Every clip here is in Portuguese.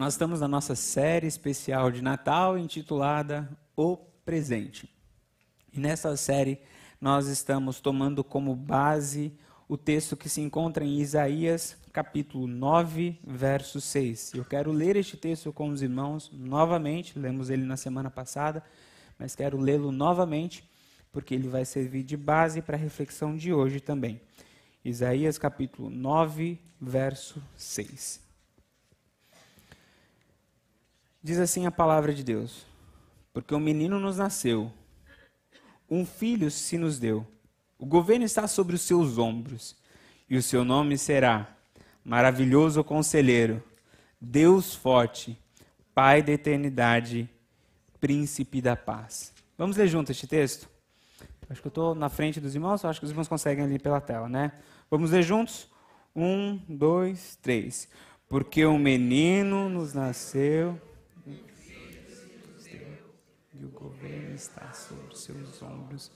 Nós estamos na nossa série especial de Natal intitulada O Presente. E nessa série nós estamos tomando como base o texto que se encontra em Isaías, capítulo 9, verso 6. Eu quero ler este texto com os irmãos novamente, lemos ele na semana passada, mas quero lê-lo novamente, porque ele vai servir de base para a reflexão de hoje também. Isaías capítulo 9, verso 6. Diz assim a palavra de Deus: Porque um menino nos nasceu, um filho se nos deu, o governo está sobre os seus ombros, e o seu nome será Maravilhoso Conselheiro, Deus Forte, Pai da Eternidade, Príncipe da Paz. Vamos ler junto este texto? Acho que eu estou na frente dos irmãos, acho que os irmãos conseguem ler pela tela, né? Vamos ler juntos? Um, dois, três. Porque um menino nos nasceu e o governo está sobre seus ombros,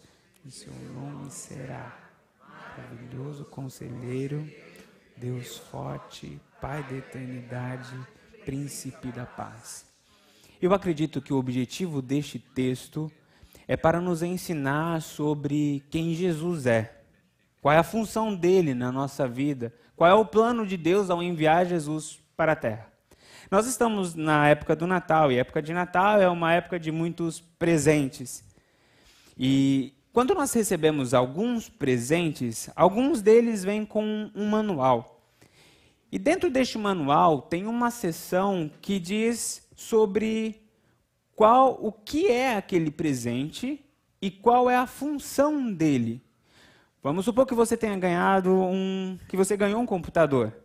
e seu nome será maravilhoso conselheiro, Deus forte, Pai da eternidade, príncipe da paz. Eu acredito que o objetivo deste texto é para nos ensinar sobre quem Jesus é, qual é a função dele na nossa vida, qual é o plano de Deus ao enviar Jesus para a terra. Nós estamos na época do Natal, e a época de Natal é uma época de muitos presentes. E quando nós recebemos alguns presentes, alguns deles vêm com um manual. E dentro deste manual tem uma seção que diz sobre qual o que é aquele presente e qual é a função dele. Vamos supor que você tenha ganhado um que você ganhou um computador.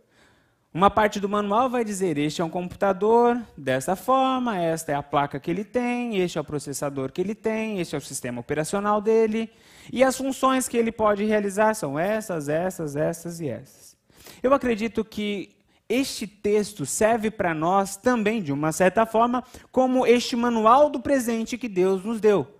Uma parte do manual vai dizer: este é um computador dessa forma, esta é a placa que ele tem, este é o processador que ele tem, este é o sistema operacional dele, e as funções que ele pode realizar são essas, essas, essas e essas. Eu acredito que este texto serve para nós também, de uma certa forma, como este manual do presente que Deus nos deu.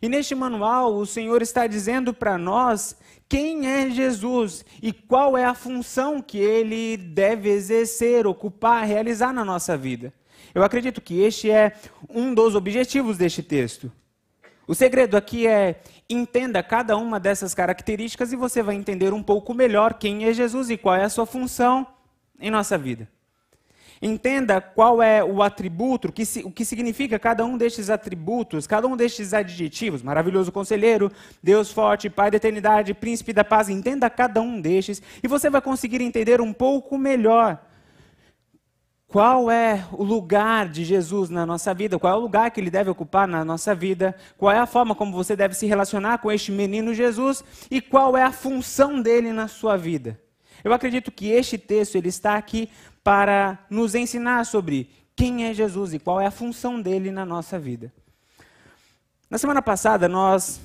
E neste manual, o Senhor está dizendo para nós quem é Jesus e qual é a função que ele deve exercer, ocupar, realizar na nossa vida. Eu acredito que este é um dos objetivos deste texto. O segredo aqui é entenda cada uma dessas características e você vai entender um pouco melhor quem é Jesus e qual é a sua função em nossa vida. Entenda qual é o atributo, que, o que significa cada um destes atributos, cada um destes adjetivos. Maravilhoso conselheiro, Deus forte, Pai da eternidade, príncipe da paz. Entenda cada um destes e você vai conseguir entender um pouco melhor qual é o lugar de Jesus na nossa vida, qual é o lugar que ele deve ocupar na nossa vida, qual é a forma como você deve se relacionar com este menino Jesus e qual é a função dele na sua vida. Eu acredito que este texto ele está aqui para nos ensinar sobre quem é Jesus e qual é a função dele na nossa vida. Na semana passada, nós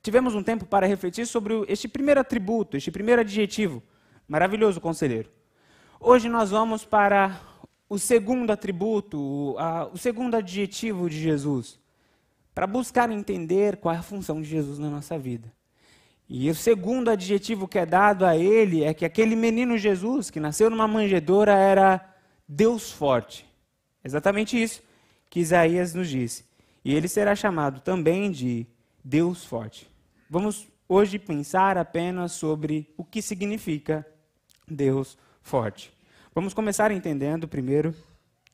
tivemos um tempo para refletir sobre este primeiro atributo, este primeiro adjetivo, maravilhoso conselheiro. Hoje nós vamos para o segundo atributo, o, segundo adjetivo de Jesus, para buscar entender qual é a função de Jesus na nossa vida. E o segundo adjetivo que é dado a ele é que aquele menino Jesus, que nasceu numa manjedoura, era Deus forte. Exatamente isso que Isaías nos disse. E ele será chamado também de Deus forte. Vamos hoje pensar apenas sobre o que significa Deus forte. Vamos começar entendendo primeiro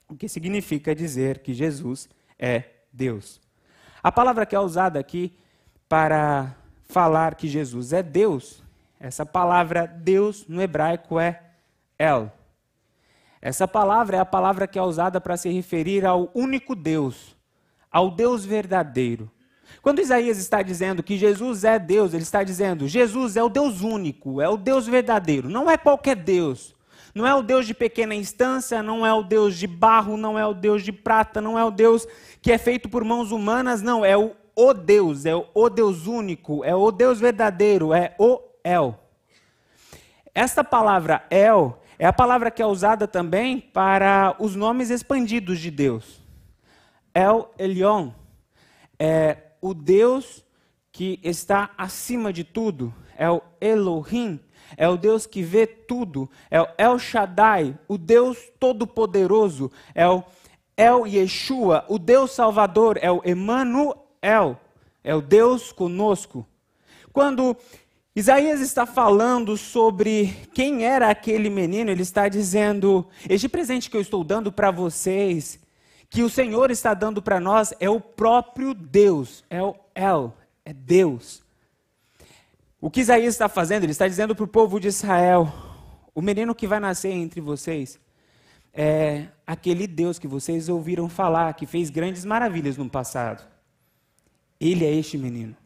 o que significa dizer que Jesus é Deus. A palavra que é usada aqui para falar que Jesus é Deus, essa palavra Deus no hebraico é El. Essa palavra é a palavra que é usada para se referir ao único Deus, ao Deus verdadeiro. Quando Isaías está dizendo que Jesus é Deus, ele está dizendo: Jesus é o Deus único, é o Deus verdadeiro, não é qualquer Deus. Não é o Deus de pequena instância, não é o Deus de barro, não é o Deus de prata, não é o Deus que é feito por mãos humanas, não, é o o Deus, é o Deus único, é o Deus verdadeiro, é o El. Esta palavra El é a palavra que é usada também para os nomes expandidos de Deus. El Elion é o Deus que está acima de tudo, é o Elohim, é o Deus que vê tudo, é o El Shaddai, o Deus Todo-Poderoso, é o El Yeshua, o Deus Salvador, é o Emmanuel, é o Deus conosco. Quando Isaías está falando sobre quem era aquele menino, ele está dizendo: Este presente que eu estou dando para vocês, que o Senhor está dando para nós, é o próprio Deus, é o El, é Deus. O que Isaías está fazendo? Ele está dizendo para o povo de Israel: o menino que vai nascer entre vocês é aquele Deus que vocês ouviram falar, que fez grandes maravilhas no passado. Ele é este menino.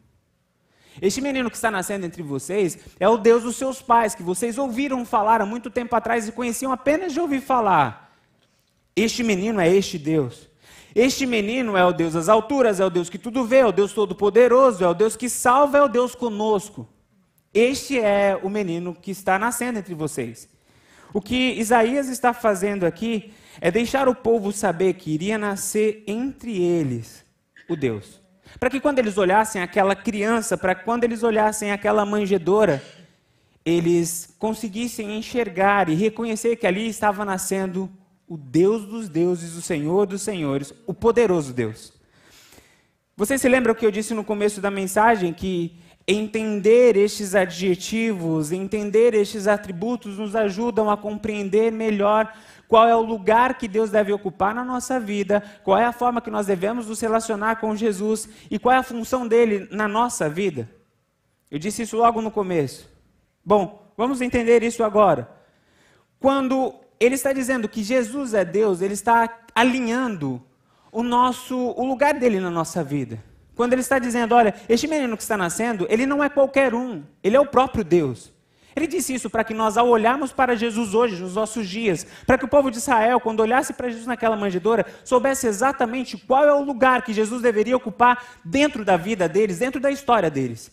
Este menino que está nascendo entre vocês é o Deus dos seus pais, que vocês ouviram falar há muito tempo atrás e conheciam apenas de ouvir falar. Este menino é este Deus. Este menino é o Deus das alturas, é o Deus que tudo vê, é o Deus todo-poderoso, é o Deus que salva, é o Deus conosco. Este é o menino que está nascendo entre vocês. O que Isaías está fazendo aqui é deixar o povo saber que iria nascer entre eles o Deus. Para que quando eles olhassem aquela criança, para quando eles olhassem aquela manjedora, eles conseguissem enxergar e reconhecer que ali estava nascendo o Deus dos deuses, o Senhor dos senhores, o poderoso Deus. Vocês se lembram que eu disse no começo da mensagem que entender estes adjetivos, entender estes atributos nos ajudam a compreender melhor qual é o lugar que Deus deve ocupar na nossa vida, qual é a forma que nós devemos nos relacionar com Jesus e qual é a função dele na nossa vida. Eu disse isso logo no começo. Bom, vamos entender isso agora. Quando ele está dizendo que Jesus é Deus, ele está alinhando o nosso o lugar dele na nossa vida. Quando ele está dizendo, olha, este menino que está nascendo, ele não é qualquer um, ele é o próprio Deus. Ele disse isso para que nós, ao olharmos para Jesus hoje, nos nossos dias, para que o povo de Israel, quando olhasse para Jesus naquela manjedoura, soubesse exatamente qual é o lugar que Jesus deveria ocupar dentro da vida deles, dentro da história deles.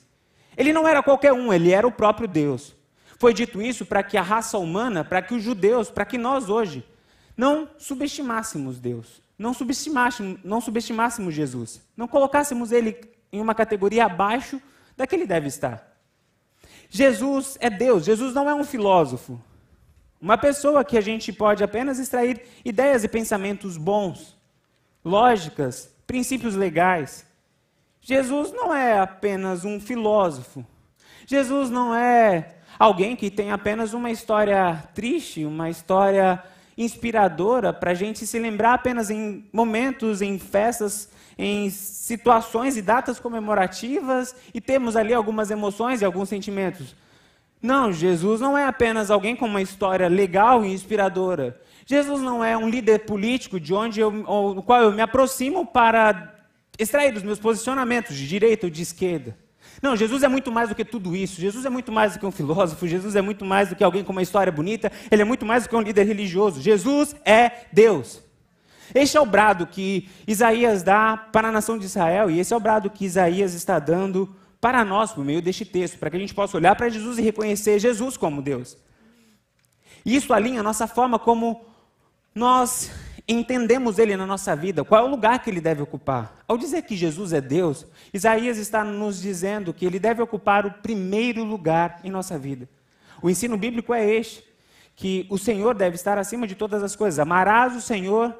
Ele não era qualquer um, ele era o próprio Deus. Foi dito isso para que a raça humana, para que os judeus, para que nós hoje, não subestimássemos Deus, não subestimássemos, não subestimássemos Jesus, não colocássemos ele em uma categoria abaixo da que ele deve estar. Jesus é Deus, Jesus não é um filósofo. Uma pessoa que a gente pode apenas extrair ideias e pensamentos bons, lógicas, princípios legais. Jesus não é apenas um filósofo. Jesus não é alguém que tem apenas uma história triste, uma história inspiradora para a gente se lembrar apenas em momentos, em festas em situações e datas comemorativas e temos ali algumas emoções e alguns sentimentos. Não, Jesus não é apenas alguém com uma história legal e inspiradora. Jesus não é um líder político de onde eu, qual eu me aproximo para extrair dos meus posicionamentos de direita ou de esquerda. Não, Jesus é muito mais do que tudo isso. Jesus é muito mais do que um filósofo. Jesus é muito mais do que alguém com uma história bonita. Ele é muito mais do que um líder religioso. Jesus é Deus. Este é o brado que Isaías dá para a nação de Israel, e esse é o brado que Isaías está dando para nós por meio deste texto, para que a gente possa olhar para Jesus e reconhecer Jesus como Deus. Isso alinha a nossa forma como nós entendemos ele na nossa vida, qual é o lugar que ele deve ocupar. Ao dizer que Jesus é Deus, Isaías está nos dizendo que ele deve ocupar o primeiro lugar em nossa vida. O ensino bíblico é este: que o Senhor deve estar acima de todas as coisas. Amarás o Senhor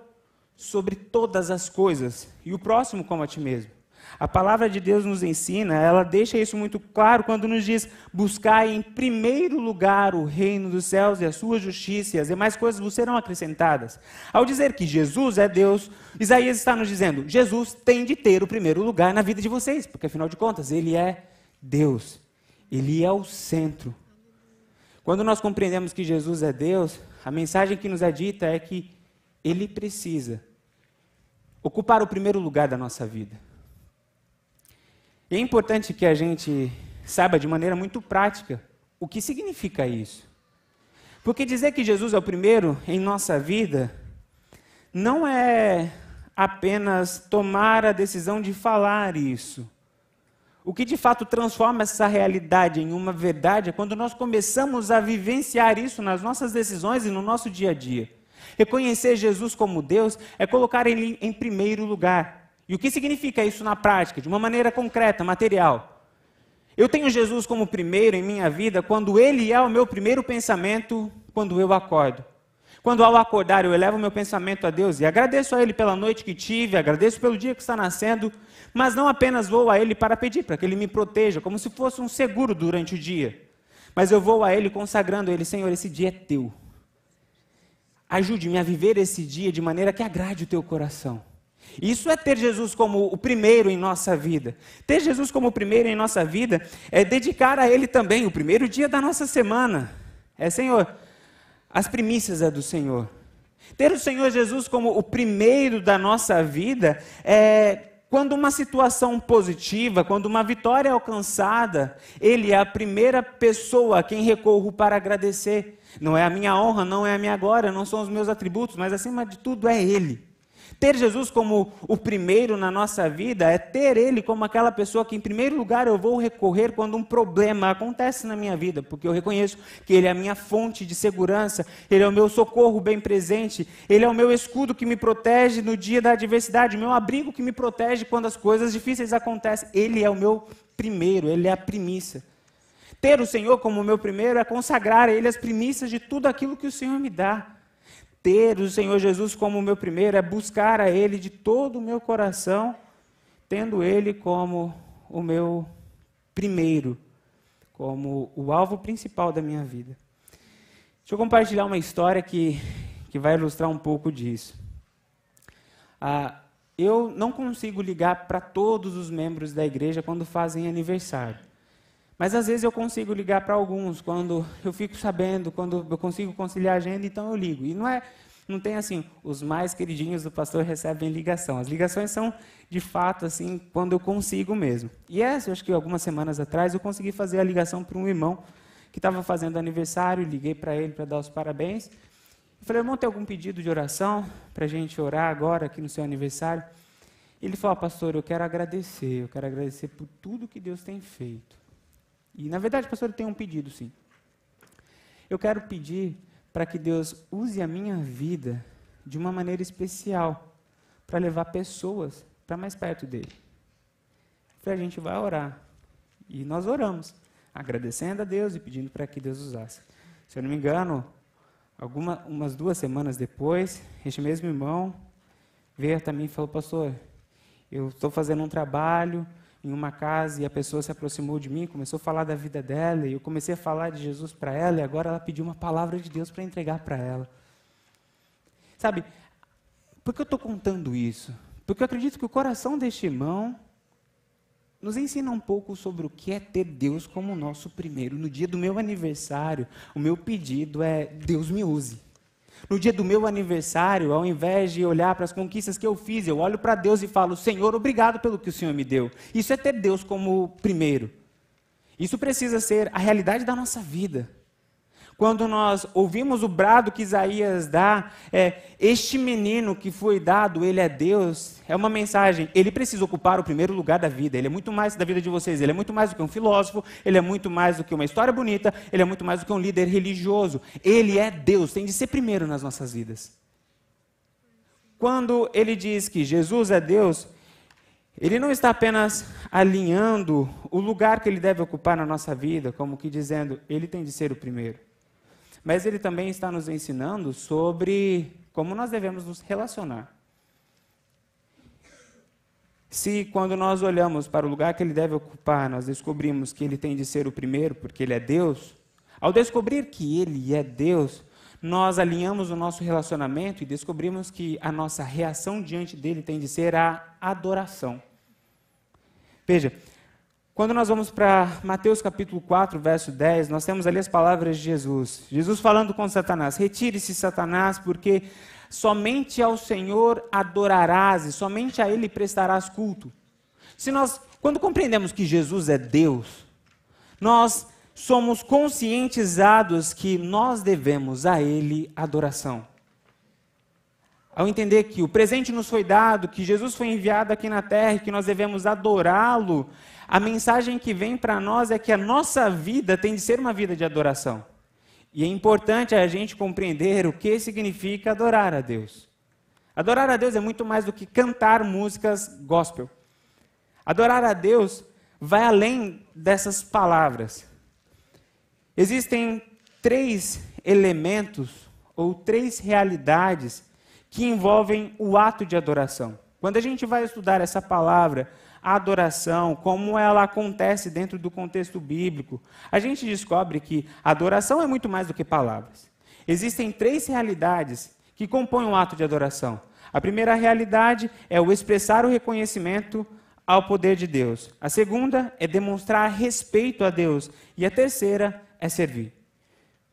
sobre todas as coisas e o próximo como a ti mesmo. A palavra de Deus nos ensina, ela deixa isso muito claro quando nos diz: buscar em primeiro lugar o reino dos céus e a sua justiça, e as demais coisas vos serão acrescentadas. Ao dizer que Jesus é Deus, Isaías está nos dizendo: Jesus tem de ter o primeiro lugar na vida de vocês, porque afinal de contas, ele é Deus, ele é o centro. Quando nós compreendemos que Jesus é Deus, a mensagem que nos é dita é que ele precisa ocupar o primeiro lugar da nossa vida. E é importante que a gente saiba de maneira muito prática o que significa isso. Porque dizer que Jesus é o primeiro em nossa vida não é apenas tomar a decisão de falar isso. O que de fato transforma essa realidade em uma verdade é quando nós começamos a vivenciar isso nas nossas decisões e no nosso dia a dia. Reconhecer Jesus como Deus é colocar Ele em primeiro lugar. E o que significa isso na prática, de uma maneira concreta, material? Eu tenho Jesus como primeiro em minha vida quando Ele é o meu primeiro pensamento quando eu acordo. Quando ao acordar eu elevo meu pensamento a Deus e agradeço a Ele pela noite que tive, agradeço pelo dia que está nascendo, mas não apenas vou a Ele para pedir, para que Ele me proteja, como se fosse um seguro durante o dia. Mas eu vou a Ele consagrando a Ele, Senhor, esse dia é teu. Ajude-me a viver esse dia de maneira que agrade o teu coração. Isso é ter Jesus como o primeiro em nossa vida. Ter Jesus como o primeiro em nossa vida é dedicar a Ele também o primeiro dia da nossa semana. É, Senhor, as primícias é do Senhor. Ter o Senhor Jesus como o primeiro da nossa vida é quando uma situação positiva, quando uma vitória é alcançada, Ele é a primeira pessoa a quem recorro para agradecer. Não é a minha honra, não é a minha glória, não são os meus atributos, mas acima de tudo é Ele. Ter Jesus como o primeiro na nossa vida é ter Ele como aquela pessoa que, em primeiro lugar, eu vou recorrer quando um problema acontece na minha vida, porque eu reconheço que Ele é a minha fonte de segurança, Ele é o meu socorro bem presente, Ele é o meu escudo que me protege no dia da adversidade, o meu abrigo que me protege quando as coisas difíceis acontecem. Ele é o meu primeiro, Ele é a primícia. Ter o Senhor como meu primeiro é consagrar a Ele as primícias de tudo aquilo que o Senhor me dá ter o Senhor Jesus como meu primeiro, é buscar a Ele de todo o meu coração, tendo Ele como o meu primeiro, como o alvo principal da minha vida. Deixa eu compartilhar uma história que, que vai ilustrar um pouco disso. Ah, eu não consigo ligar para todos os membros da igreja quando fazem aniversário. Mas às vezes eu consigo ligar para alguns, quando eu fico sabendo, quando eu consigo conciliar a agenda, então eu ligo. E não é, não tem assim, os mais queridinhos do pastor recebem ligação. As ligações são, de fato, assim, quando eu consigo mesmo. E essa, eu acho que algumas semanas atrás, eu consegui fazer a ligação para um irmão que estava fazendo aniversário, liguei para ele para dar os parabéns. Eu falei, irmão, tem algum pedido de oração para a gente orar agora aqui no seu aniversário? Ele falou, pastor, eu quero agradecer, eu quero agradecer por tudo que Deus tem feito. E, na verdade, pastor, eu tenho um pedido, sim. Eu quero pedir para que Deus use a minha vida de uma maneira especial para levar pessoas para mais perto dele. Falei, a gente vai orar. E nós oramos, agradecendo a Deus e pedindo para que Deus usasse. Se eu não me engano, algumas umas duas semanas depois, este mesmo irmão veio também e falou, pastor, eu estou fazendo um trabalho em uma casa e a pessoa se aproximou de mim, começou a falar da vida dela, e eu comecei a falar de Jesus para ela, e agora ela pediu uma palavra de Deus para entregar para ela. Sabe, por que eu estou contando isso? Porque eu acredito que o coração deste irmão nos ensina um pouco sobre o que é ter Deus como nosso primeiro. No dia do meu aniversário, o meu pedido é: Deus me use. No dia do meu aniversário, ao invés de olhar para as conquistas que eu fiz, eu olho para Deus e falo: Senhor, obrigado pelo que o Senhor me deu. Isso é ter Deus como primeiro. Isso precisa ser a realidade da nossa vida. Quando nós ouvimos o brado que Isaías dá, é, este menino que foi dado, ele é Deus, é uma mensagem, ele precisa ocupar o primeiro lugar da vida, ele é muito mais da vida de vocês, ele é muito mais do que um filósofo, ele é muito mais do que uma história bonita, ele é muito mais do que um líder religioso, ele é Deus, tem de ser primeiro nas nossas vidas. Quando ele diz que Jesus é Deus, ele não está apenas alinhando o lugar que ele deve ocupar na nossa vida, como que dizendo, ele tem de ser o primeiro. Mas ele também está nos ensinando sobre como nós devemos nos relacionar. Se quando nós olhamos para o lugar que ele deve ocupar, nós descobrimos que ele tem de ser o primeiro, porque ele é Deus, ao descobrir que ele é Deus, nós alinhamos o nosso relacionamento e descobrimos que a nossa reação diante dele tem de ser a adoração. Veja, quando nós vamos para Mateus capítulo 4, verso 10, nós temos ali as palavras de Jesus. Jesus falando com Satanás: Retire-se, Satanás, porque somente ao Senhor adorarás e somente a Ele prestarás culto. Se nós, quando compreendemos que Jesus é Deus, nós somos conscientizados que nós devemos a Ele adoração. Ao entender que o presente nos foi dado, que Jesus foi enviado aqui na terra e que nós devemos adorá-lo, a mensagem que vem para nós é que a nossa vida tem de ser uma vida de adoração. E é importante a gente compreender o que significa adorar a Deus. Adorar a Deus é muito mais do que cantar músicas gospel. Adorar a Deus vai além dessas palavras. Existem três elementos ou três realidades que envolvem o ato de adoração. Quando a gente vai estudar essa palavra, a adoração, como ela acontece dentro do contexto bíblico, a gente descobre que adoração é muito mais do que palavras. Existem três realidades que compõem o ato de adoração. A primeira realidade é o expressar o reconhecimento ao poder de Deus. A segunda é demonstrar respeito a Deus. E a terceira é servir.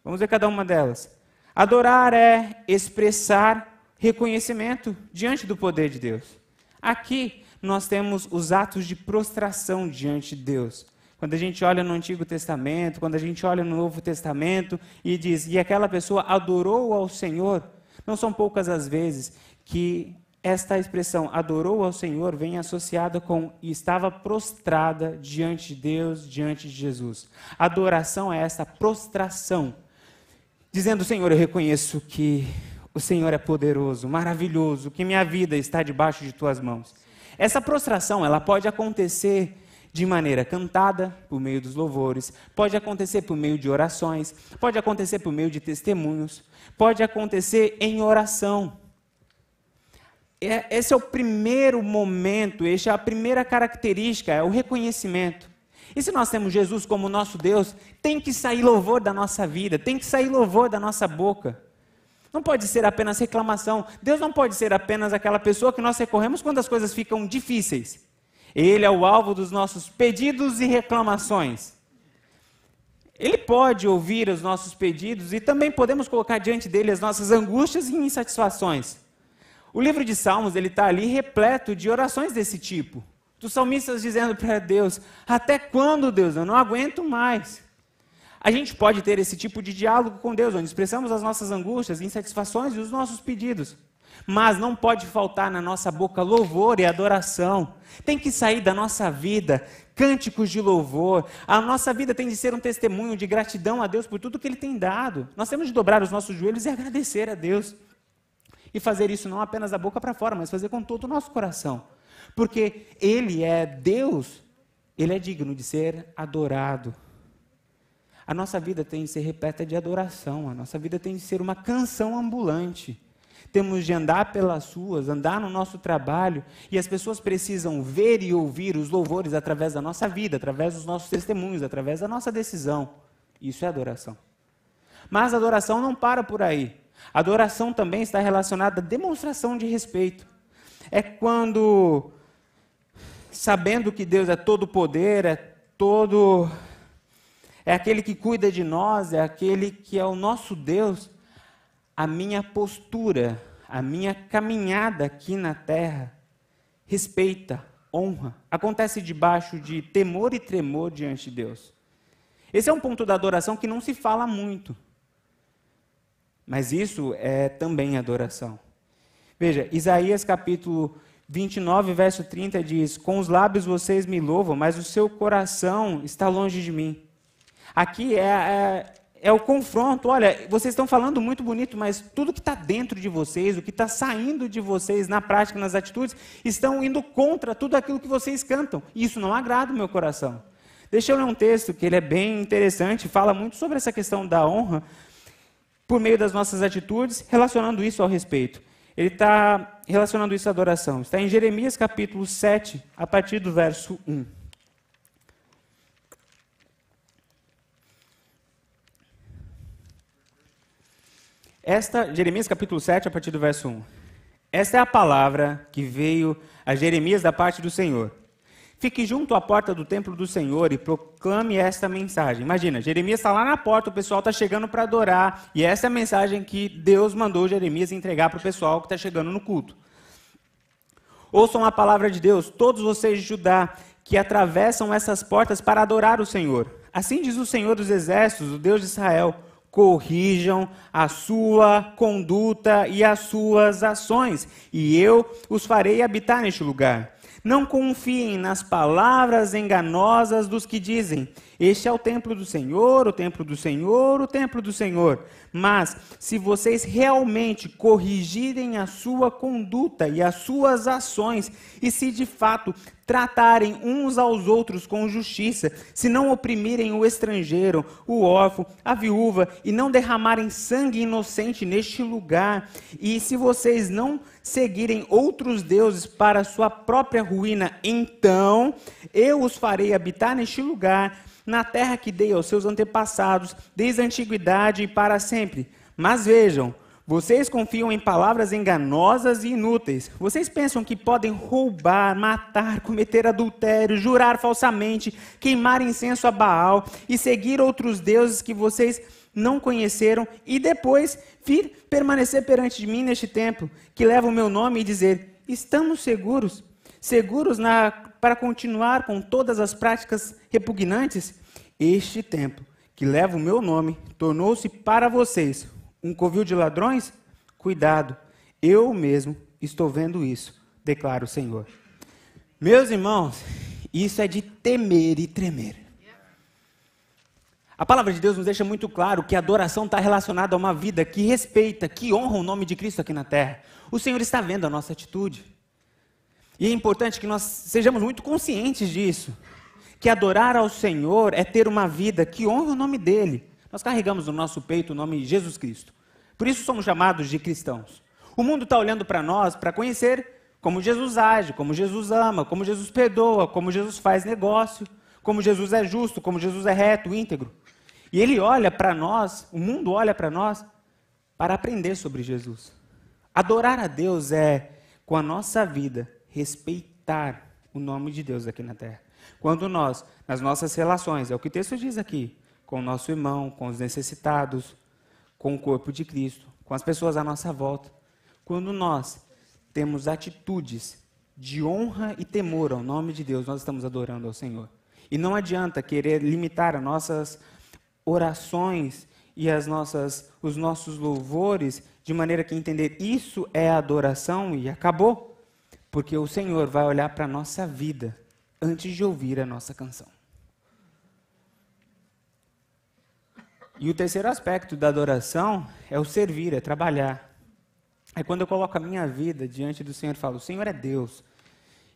Vamos ver cada uma delas. Adorar é expressar reconhecimento diante do poder de Deus. Aqui nós temos os atos de prostração diante de Deus. Quando a gente olha no Antigo Testamento, quando a gente olha no Novo Testamento e diz, e aquela pessoa adorou ao Senhor, não são poucas as vezes que esta expressão adorou ao Senhor vem associada com estava prostrada diante de Deus, diante de Jesus. Adoração é essa prostração, dizendo: Senhor, eu reconheço que o Senhor é poderoso, maravilhoso, que minha vida está debaixo de tuas mãos. Essa prostração, ela pode acontecer de maneira cantada, por meio dos louvores, pode acontecer por meio de orações, pode acontecer por meio de testemunhos, pode acontecer em oração. É, esse é o primeiro momento, essa é a primeira característica, é o reconhecimento. E se nós temos Jesus como nosso Deus, tem que sair louvor da nossa vida, tem que sair louvor da nossa boca. Não pode ser apenas reclamação. Deus não pode ser apenas aquela pessoa que nós recorremos quando as coisas ficam difíceis. Ele é o alvo dos nossos pedidos e reclamações. Ele pode ouvir os nossos pedidos e também podemos colocar diante dele as nossas angústias e insatisfações. O livro de Salmos ele está ali repleto de orações desse tipo, dos salmistas dizendo para Deus: Até quando, Deus? Eu não aguento mais. A gente pode ter esse tipo de diálogo com Deus, onde expressamos as nossas angústias, insatisfações e os nossos pedidos. Mas não pode faltar na nossa boca louvor e adoração. Tem que sair da nossa vida cânticos de louvor. A nossa vida tem de ser um testemunho de gratidão a Deus por tudo que Ele tem dado. Nós temos de dobrar os nossos joelhos e agradecer a Deus. E fazer isso não apenas da boca para fora, mas fazer com todo o nosso coração. Porque Ele é Deus, Ele é digno de ser adorado. A nossa vida tem de ser repleta de adoração, a nossa vida tem de ser uma canção ambulante. Temos de andar pelas ruas, andar no nosso trabalho, e as pessoas precisam ver e ouvir os louvores através da nossa vida, através dos nossos testemunhos, através da nossa decisão. Isso é adoração. Mas a adoração não para por aí. A adoração também está relacionada à demonstração de respeito. É quando, sabendo que Deus é todo poder, é todo é aquele que cuida de nós, é aquele que é o nosso Deus, a minha postura, a minha caminhada aqui na terra respeita, honra, acontece debaixo de temor e tremor diante de Deus. Esse é um ponto da adoração que não se fala muito. Mas isso é também adoração. Veja, Isaías capítulo 29, verso 30 diz: Com os lábios vocês me louvam, mas o seu coração está longe de mim. Aqui é, é, é o confronto. Olha, vocês estão falando muito bonito, mas tudo que está dentro de vocês, o que está saindo de vocês na prática, nas atitudes, estão indo contra tudo aquilo que vocês cantam. E isso não agrada o meu coração. Deixa eu ler um texto que ele é bem interessante, fala muito sobre essa questão da honra por meio das nossas atitudes, relacionando isso ao respeito. Ele está relacionando isso à adoração. Está em Jeremias capítulo 7, a partir do verso 1. Esta, Jeremias capítulo 7, a partir do verso 1. Esta é a palavra que veio a Jeremias da parte do Senhor. Fique junto à porta do templo do Senhor e proclame esta mensagem. Imagina, Jeremias está lá na porta, o pessoal está chegando para adorar, e essa é a mensagem que Deus mandou Jeremias entregar para o pessoal que está chegando no culto. Ouçam a palavra de Deus, todos vocês de Judá, que atravessam essas portas para adorar o Senhor. Assim diz o Senhor dos Exércitos, o Deus de Israel corrijam a sua conduta e as suas ações, e eu os farei habitar neste lugar. Não confiem nas palavras enganosas dos que dizem: Este é o templo do Senhor, o templo do Senhor, o templo do Senhor. Mas, se vocês realmente corrigirem a sua conduta e as suas ações, e se de fato tratarem uns aos outros com justiça, se não oprimirem o estrangeiro, o órfão, a viúva, e não derramarem sangue inocente neste lugar, e se vocês não seguirem outros deuses para sua própria ruína, então eu os farei habitar neste lugar na terra que dei aos seus antepassados, desde a antiguidade e para sempre. Mas vejam, vocês confiam em palavras enganosas e inúteis. Vocês pensam que podem roubar, matar, cometer adultério, jurar falsamente, queimar incenso a Baal e seguir outros deuses que vocês não conheceram e depois vir permanecer perante de mim neste templo, que leva o meu nome e dizer: estamos seguros, seguros na, para continuar com todas as práticas repugnantes? Este templo, que leva o meu nome, tornou-se para vocês um covil de ladrões? Cuidado, eu mesmo estou vendo isso, declara o Senhor. Meus irmãos, isso é de temer e tremer. A palavra de Deus nos deixa muito claro que a adoração está relacionada a uma vida que respeita, que honra o nome de Cristo aqui na terra. O Senhor está vendo a nossa atitude. E é importante que nós sejamos muito conscientes disso que adorar ao Senhor é ter uma vida que honra o nome dele. Nós carregamos no nosso peito o nome de Jesus Cristo. Por isso somos chamados de cristãos. O mundo está olhando para nós para conhecer como Jesus age, como Jesus ama, como Jesus perdoa, como Jesus faz negócio, como Jesus é justo, como Jesus é reto, íntegro. E ele olha para nós, o mundo olha para nós para aprender sobre Jesus. Adorar a Deus é, com a nossa vida, respeitar o nome de Deus aqui na terra. Quando nós, nas nossas relações, é o que o texto diz aqui, com o nosso irmão, com os necessitados, com o corpo de Cristo, com as pessoas à nossa volta, quando nós temos atitudes de honra e temor ao nome de Deus, nós estamos adorando ao Senhor. E não adianta querer limitar as nossas orações e as nossas, os nossos louvores de maneira que entender isso é adoração e acabou. Porque o Senhor vai olhar para a nossa vida antes de ouvir a nossa canção. E o terceiro aspecto da adoração é o servir, é trabalhar. É quando eu coloco a minha vida diante do Senhor e falo: O Senhor é Deus.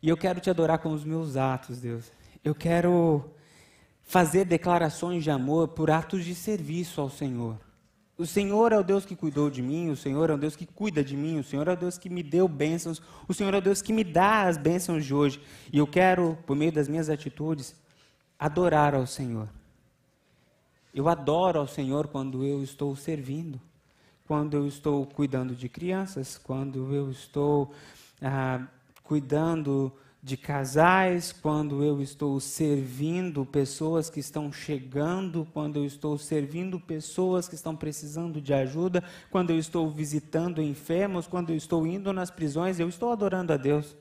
E eu quero te adorar com os meus atos, Deus. Eu quero fazer declarações de amor por atos de serviço ao Senhor. O Senhor é o Deus que cuidou de mim, o Senhor é o Deus que cuida de mim, o Senhor é o Deus que me deu bênçãos, o Senhor é o Deus que me dá as bênçãos de hoje. E eu quero, por meio das minhas atitudes, adorar ao Senhor. Eu adoro ao Senhor quando eu estou servindo, quando eu estou cuidando de crianças, quando eu estou ah, cuidando de casais, quando eu estou servindo pessoas que estão chegando, quando eu estou servindo pessoas que estão precisando de ajuda, quando eu estou visitando enfermos, quando eu estou indo nas prisões, eu estou adorando a Deus.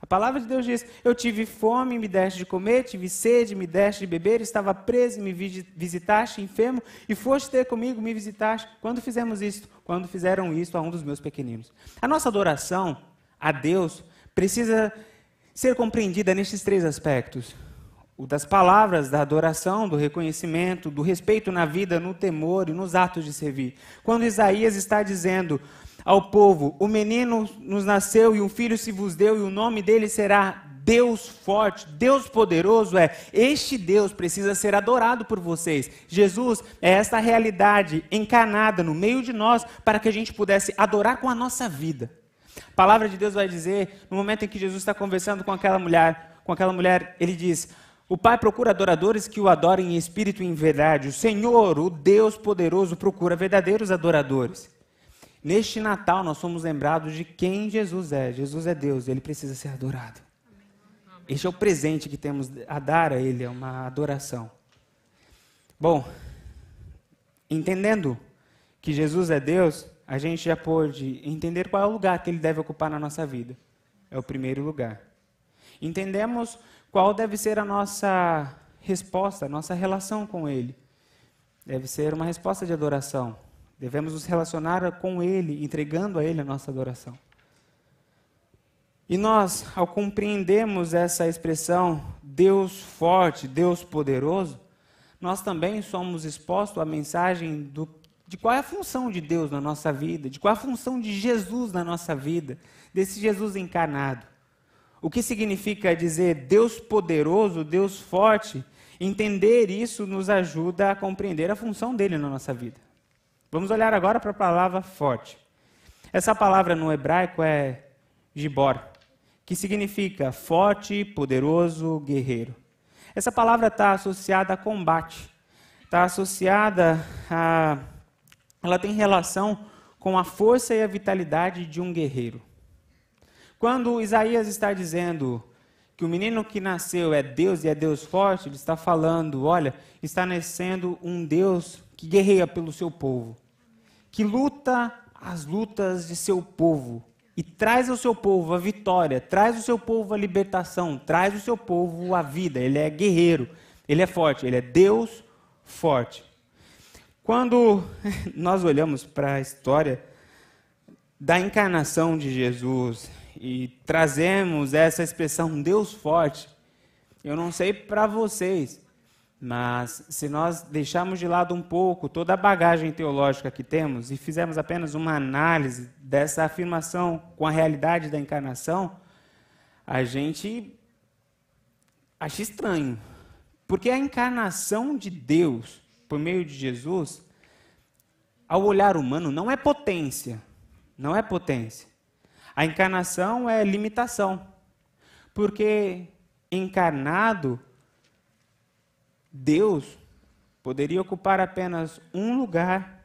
A palavra de Deus diz: Eu tive fome, me deste de comer, tive sede, me deste de beber, estava preso, me visitaste, enfermo, e foste ter comigo, me visitaste. Quando fizemos isto? Quando fizeram isto a um dos meus pequeninos. A nossa adoração a Deus precisa ser compreendida nestes três aspectos: o das palavras, da adoração, do reconhecimento, do respeito na vida, no temor e nos atos de servir. Quando Isaías está dizendo ao povo: O menino nos nasceu e um filho se vos deu, e o nome dele será Deus forte, Deus poderoso é. Este Deus precisa ser adorado por vocês. Jesus é esta realidade encarnada no meio de nós para que a gente pudesse adorar com a nossa vida. A palavra de Deus vai dizer, no momento em que Jesus está conversando com aquela mulher, com aquela mulher, ele diz: O Pai procura adoradores que o adorem em espírito e em verdade. O Senhor, o Deus poderoso, procura verdadeiros adoradores. Neste Natal nós somos lembrados de quem Jesus é. Jesus é Deus, ele precisa ser adorado. Este é o presente que temos a dar a ele, é uma adoração. Bom, entendendo que Jesus é Deus, a gente já pôde entender qual é o lugar que ele deve ocupar na nossa vida. É o primeiro lugar. Entendemos qual deve ser a nossa resposta, a nossa relação com ele. Deve ser uma resposta de adoração. Devemos nos relacionar com ele, entregando a ele a nossa adoração. E nós, ao compreendermos essa expressão Deus forte, Deus poderoso, nós também somos expostos à mensagem do, de qual é a função de Deus na nossa vida, de qual é a função de Jesus na nossa vida, desse Jesus encarnado. O que significa dizer Deus poderoso, Deus forte? Entender isso nos ajuda a compreender a função dele na nossa vida. Vamos olhar agora para a palavra forte. Essa palavra no hebraico é gibor, que significa forte, poderoso, guerreiro. Essa palavra está associada a combate, está associada a. Ela tem relação com a força e a vitalidade de um guerreiro. Quando Isaías está dizendo que o menino que nasceu é Deus e é Deus forte, ele está falando: olha, está nascendo um Deus que guerreia pelo seu povo, que luta as lutas de seu povo e traz ao seu povo a vitória, traz ao seu povo a libertação, traz ao seu povo a vida. Ele é guerreiro, ele é forte, ele é Deus forte. Quando nós olhamos para a história da encarnação de Jesus e trazemos essa expressão Deus forte, eu não sei para vocês, mas se nós deixarmos de lado um pouco toda a bagagem teológica que temos e fizermos apenas uma análise dessa afirmação com a realidade da encarnação, a gente acha estranho. Porque a encarnação de Deus por meio de Jesus, ao olhar humano, não é potência. Não é potência. A encarnação é limitação. Porque encarnado Deus poderia ocupar apenas um lugar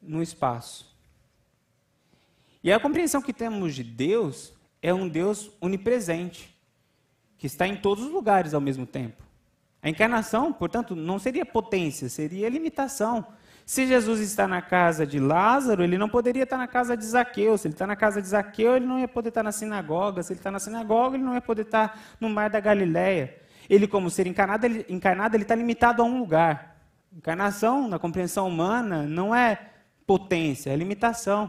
no espaço. E a compreensão que temos de Deus é um Deus onipresente, que está em todos os lugares ao mesmo tempo. A encarnação, portanto, não seria potência, seria limitação. Se Jesus está na casa de Lázaro, ele não poderia estar na casa de Zaqueu. Se ele está na casa de Zaqueu, ele não ia poder estar na sinagoga. Se ele está na sinagoga, ele não ia poder estar no mar da Galileia ele, como ser encarnado, ele, encarnado, ele está limitado a um lugar. Encarnação, na compreensão humana, não é potência, é limitação.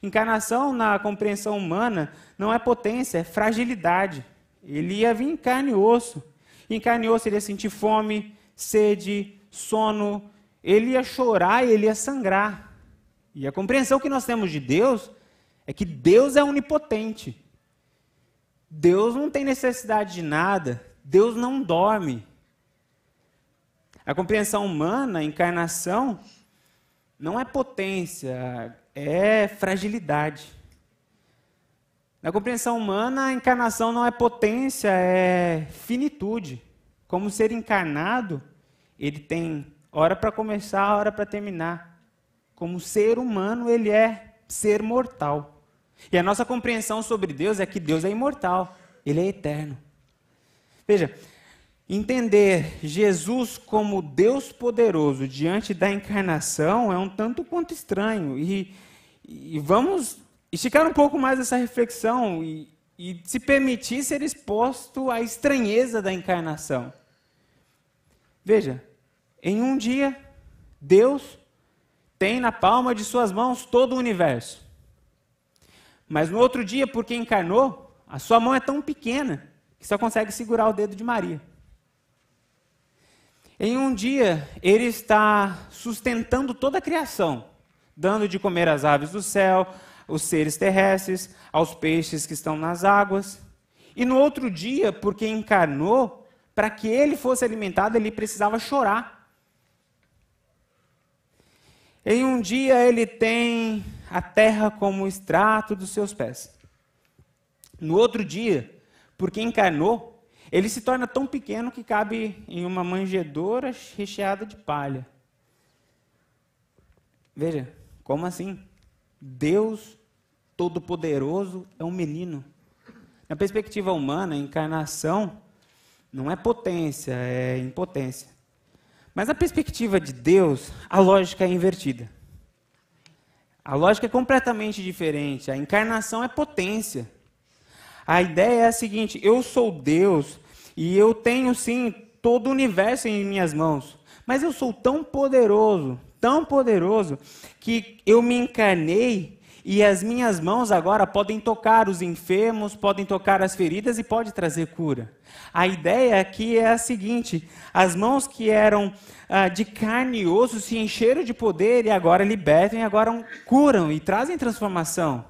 Encarnação, na compreensão humana, não é potência, é fragilidade. Ele ia vir em carne e osso. Em carne e osso, ele ia sentir fome, sede, sono. Ele ia chorar e ele ia sangrar. E a compreensão que nós temos de Deus é que Deus é onipotente. Deus não tem necessidade de nada. Deus não dorme. A compreensão humana, a encarnação, não é potência, é fragilidade. Na compreensão humana, a encarnação não é potência, é finitude. Como ser encarnado, ele tem hora para começar, hora para terminar. Como ser humano, ele é ser mortal. E a nossa compreensão sobre Deus é que Deus é imortal, ele é eterno. Veja, entender Jesus como Deus poderoso diante da encarnação é um tanto quanto estranho. E, e vamos esticar um pouco mais essa reflexão e, e se permitir ser exposto à estranheza da encarnação. Veja, em um dia, Deus tem na palma de suas mãos todo o universo. Mas no outro dia, porque encarnou, a sua mão é tão pequena que só consegue segurar o dedo de Maria. Em um dia, ele está sustentando toda a criação, dando de comer às aves do céu, os seres terrestres, aos peixes que estão nas águas. E no outro dia, porque encarnou, para que ele fosse alimentado, ele precisava chorar. Em um dia, ele tem a terra como extrato dos seus pés. No outro dia, porque encarnou, ele se torna tão pequeno que cabe em uma manjedoura recheada de palha. Veja, como assim? Deus Todo-Poderoso é um menino. Na perspectiva humana, a encarnação não é potência, é impotência. Mas na perspectiva de Deus, a lógica é invertida. A lógica é completamente diferente. A encarnação é potência. A ideia é a seguinte: eu sou Deus e eu tenho sim todo o universo em minhas mãos, mas eu sou tão poderoso, tão poderoso, que eu me encarnei e as minhas mãos agora podem tocar os enfermos, podem tocar as feridas e pode trazer cura. A ideia aqui é a seguinte: as mãos que eram ah, de carne e osso se encheram de poder e agora libertam e agora curam e trazem transformação.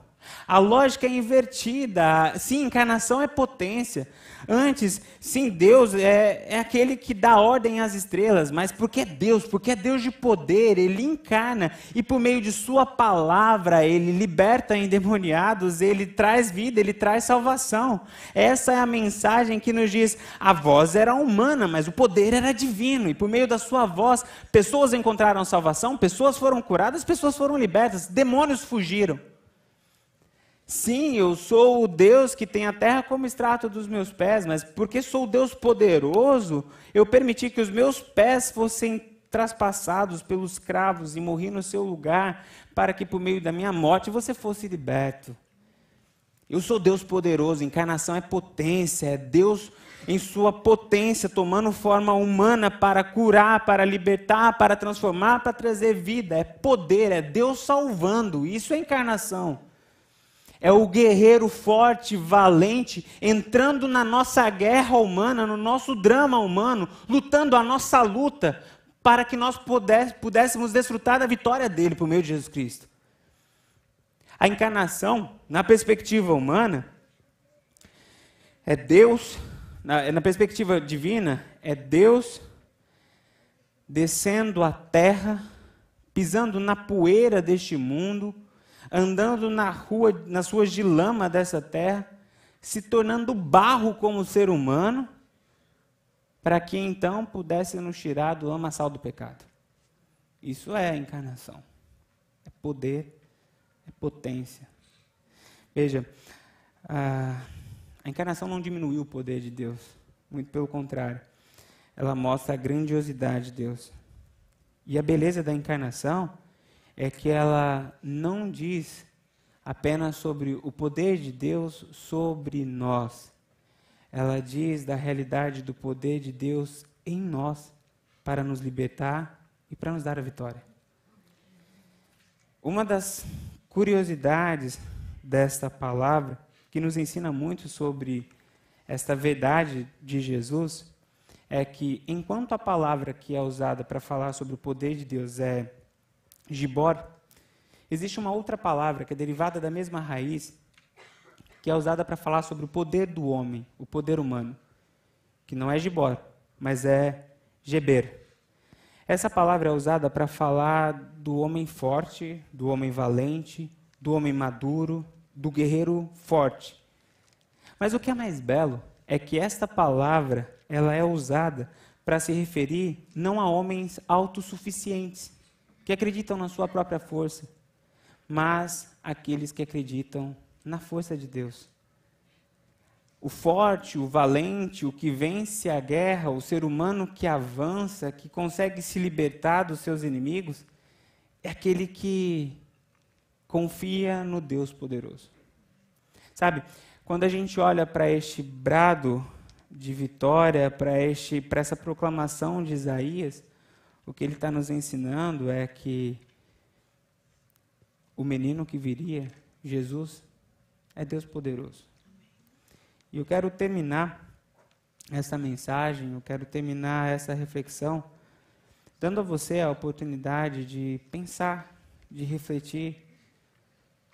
A lógica é invertida. Sim, encarnação é potência. Antes, sim, Deus é, é aquele que dá ordem às estrelas, mas porque é Deus, porque é Deus de poder, Ele encarna e por meio de Sua palavra Ele liberta endemoniados, Ele traz vida, Ele traz salvação. Essa é a mensagem que nos diz: a voz era humana, mas o poder era divino, e por meio da Sua voz, pessoas encontraram salvação, pessoas foram curadas, pessoas foram libertas, demônios fugiram. Sim, eu sou o Deus que tem a terra como extrato dos meus pés, mas porque sou o Deus poderoso, eu permiti que os meus pés fossem traspassados pelos cravos e morri no seu lugar, para que por meio da minha morte você fosse liberto. Eu sou Deus poderoso, encarnação é potência, é Deus em sua potência, tomando forma humana para curar, para libertar, para transformar, para trazer vida. É poder, é Deus salvando. Isso é encarnação. É o guerreiro forte, valente, entrando na nossa guerra humana, no nosso drama humano, lutando a nossa luta, para que nós pudéssemos desfrutar da vitória dele por meio de Jesus Cristo. A encarnação, na perspectiva humana, é Deus, na, na perspectiva divina, é Deus descendo à terra, pisando na poeira deste mundo, andando na rua, nas ruas de lama dessa terra, se tornando barro como ser humano, para que então pudesse nos tirar do lamaçal do pecado. Isso é a encarnação. É poder, é potência. Veja, a, a encarnação não diminuiu o poder de Deus, muito pelo contrário. Ela mostra a grandiosidade de Deus. E a beleza da encarnação é que ela não diz apenas sobre o poder de Deus sobre nós. Ela diz da realidade do poder de Deus em nós para nos libertar e para nos dar a vitória. Uma das curiosidades desta palavra, que nos ensina muito sobre esta verdade de Jesus, é que enquanto a palavra que é usada para falar sobre o poder de Deus é Gibor, existe uma outra palavra que é derivada da mesma raiz, que é usada para falar sobre o poder do homem, o poder humano, que não é Gibor, mas é Geber. Essa palavra é usada para falar do homem forte, do homem valente, do homem maduro, do guerreiro forte. Mas o que é mais belo é que esta palavra ela é usada para se referir não a homens autossuficientes, que acreditam na sua própria força, mas aqueles que acreditam na força de Deus. O forte, o valente, o que vence a guerra, o ser humano que avança, que consegue se libertar dos seus inimigos, é aquele que confia no Deus poderoso. Sabe, quando a gente olha para este brado de vitória, para essa proclamação de Isaías, o que ele está nos ensinando é que o menino que viria, Jesus, é Deus poderoso. E eu quero terminar essa mensagem, eu quero terminar essa reflexão, dando a você a oportunidade de pensar, de refletir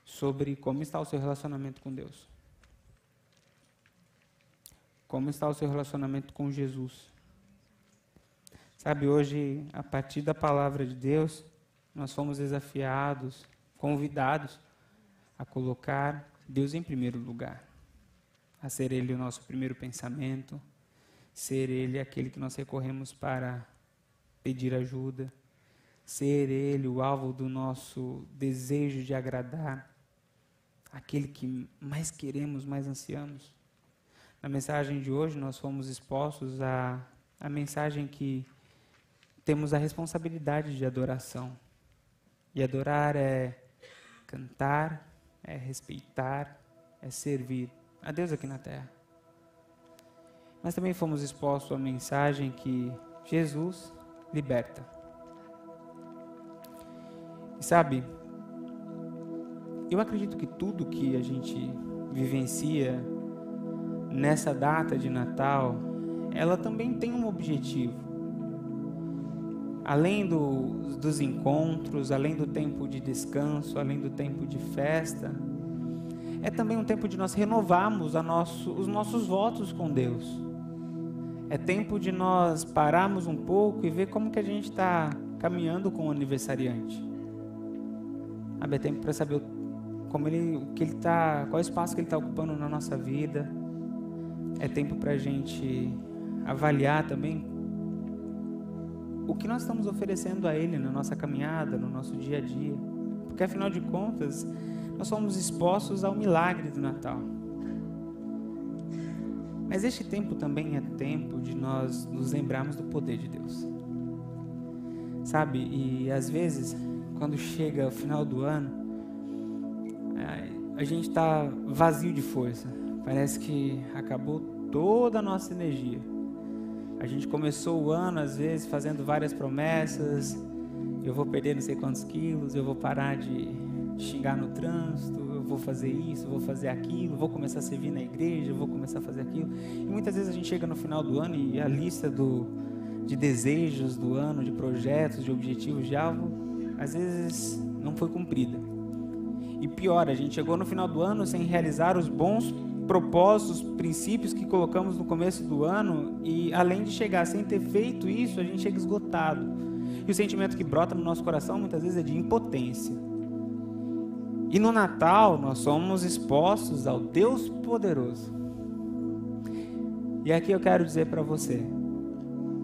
sobre como está o seu relacionamento com Deus. Como está o seu relacionamento com Jesus? Sabe, hoje, a partir da palavra de Deus, nós fomos desafiados, convidados a colocar Deus em primeiro lugar, a ser Ele o nosso primeiro pensamento, ser Ele aquele que nós recorremos para pedir ajuda, ser Ele o alvo do nosso desejo de agradar, aquele que mais queremos, mais ansiamos. Na mensagem de hoje, nós fomos expostos à, à mensagem que temos a responsabilidade de adoração. E adorar é cantar, é respeitar, é servir a Deus aqui na terra. Mas também fomos expostos à mensagem que Jesus liberta. E sabe, eu acredito que tudo que a gente vivencia nessa data de Natal, ela também tem um objetivo. Além do, dos encontros, além do tempo de descanso, além do tempo de festa, é também um tempo de nós renovarmos nosso, os nossos votos com Deus. É tempo de nós pararmos um pouco e ver como que a gente está caminhando com o aniversariante. Sabe, é tempo para saber como ele, o que ele tá, qual é o espaço que ele está ocupando na nossa vida. É tempo para a gente avaliar também o que nós estamos oferecendo a Ele na nossa caminhada, no nosso dia a dia. Porque afinal de contas, nós somos expostos ao milagre do Natal. Mas este tempo também é tempo de nós nos lembrarmos do poder de Deus. Sabe? E às vezes, quando chega o final do ano, a gente está vazio de força. Parece que acabou toda a nossa energia. A gente começou o ano, às vezes, fazendo várias promessas. Eu vou perder não sei quantos quilos, eu vou parar de xingar no trânsito, eu vou fazer isso, vou fazer aquilo, vou começar a servir na igreja, vou começar a fazer aquilo. E muitas vezes a gente chega no final do ano e a lista do, de desejos do ano, de projetos, de objetivos, de algo, às vezes não foi cumprida. E pior, a gente chegou no final do ano sem realizar os bons propósitos, princípios que colocamos no começo do ano e além de chegar sem ter feito isso, a gente chega esgotado. E o sentimento que brota no nosso coração muitas vezes é de impotência. E no Natal nós somos expostos ao Deus poderoso. E aqui eu quero dizer para você: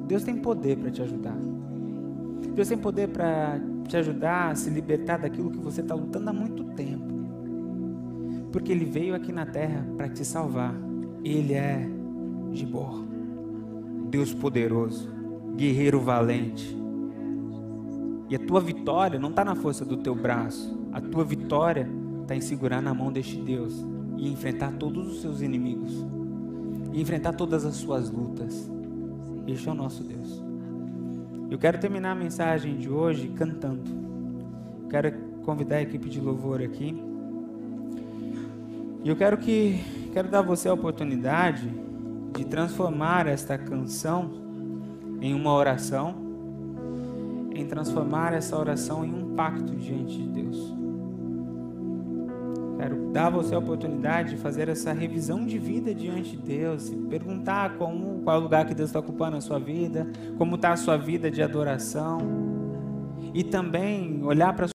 Deus tem poder para te ajudar. Deus tem poder para te ajudar a se libertar daquilo que você está lutando há muito tempo porque ele veio aqui na terra para te salvar. Ele é Gibor, Deus poderoso, guerreiro valente. E a tua vitória não está na força do teu braço, a tua vitória está em segurar na mão deste Deus e enfrentar todos os seus inimigos, e enfrentar todas as suas lutas. Este é o nosso Deus. Eu quero terminar a mensagem de hoje cantando. Quero convidar a equipe de louvor aqui. E eu quero que quero dar a você a oportunidade de transformar esta canção em uma oração, em transformar essa oração em um pacto diante de Deus. Quero dar a você a oportunidade de fazer essa revisão de vida diante de Deus, e perguntar como, qual é o lugar que Deus está ocupando na sua vida, como está a sua vida de adoração, e também olhar para